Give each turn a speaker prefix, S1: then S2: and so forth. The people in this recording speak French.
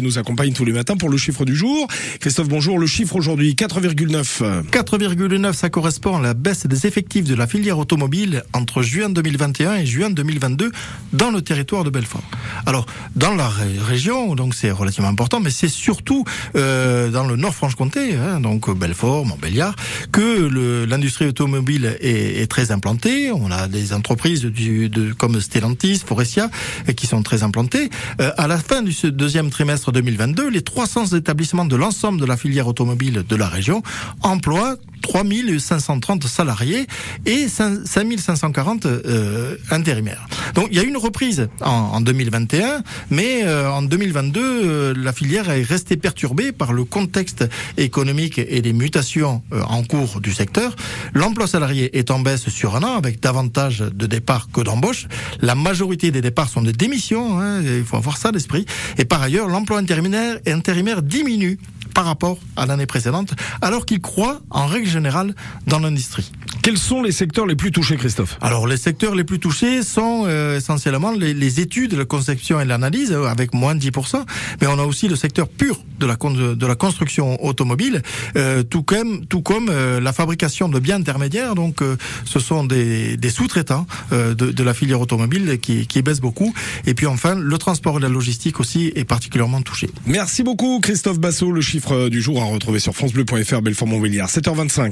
S1: Nous accompagne tous les matins pour le chiffre du jour. Christophe, bonjour. Le chiffre aujourd'hui, 4,9.
S2: 4,9, ça correspond à la baisse des effectifs de la filière automobile entre juin 2021 et juin 2022 dans le territoire de Belfort. Alors, dans la région, donc c'est relativement important, mais c'est surtout euh, dans le Nord Franche-Comté, hein, donc Belfort, Montbéliard, que l'industrie automobile est, est, très implantée. On a des entreprises du, de, comme Stellantis, Forestia, qui sont très implantées. Euh, à la fin du deuxième trimestre 2022, les 300 établissements de l'ensemble de la filière automobile de la région emploient 3530 salariés et 5540 euh, intérimaires. Donc il y a une reprise en, en 2021, mais euh, en 2022, euh, la filière est restée perturbée par le contexte économique et les mutations euh, en cours du secteur. L'emploi salarié est en baisse sur un an, avec davantage de départs que d'embauches. La majorité des départs sont des démissions, hein, il faut avoir ça à l'esprit. Et par ailleurs, l'emploi intérimaire, intérimaire diminue par rapport à l'année précédente, alors qu'il croit en règle générale dans l'industrie.
S1: Quels sont les secteurs les plus touchés, Christophe
S2: Alors, les secteurs les plus touchés sont euh, essentiellement les, les, études, la conception et l'analyse, euh, avec moins de 10%, mais on a aussi le secteur pur de la, de la construction automobile, euh, tout comme, tout comme euh, la fabrication de biens intermédiaires. Donc, euh, ce sont des, des sous-traitants de, de, la filière automobile qui, qui baissent beaucoup. Et puis enfin, le transport et la logistique aussi est particulièrement touché.
S1: Merci beaucoup, Christophe Bassot. Le chiffre du jour à retrouver sur francebleu.fr Belfort Montbéliard. 7h25.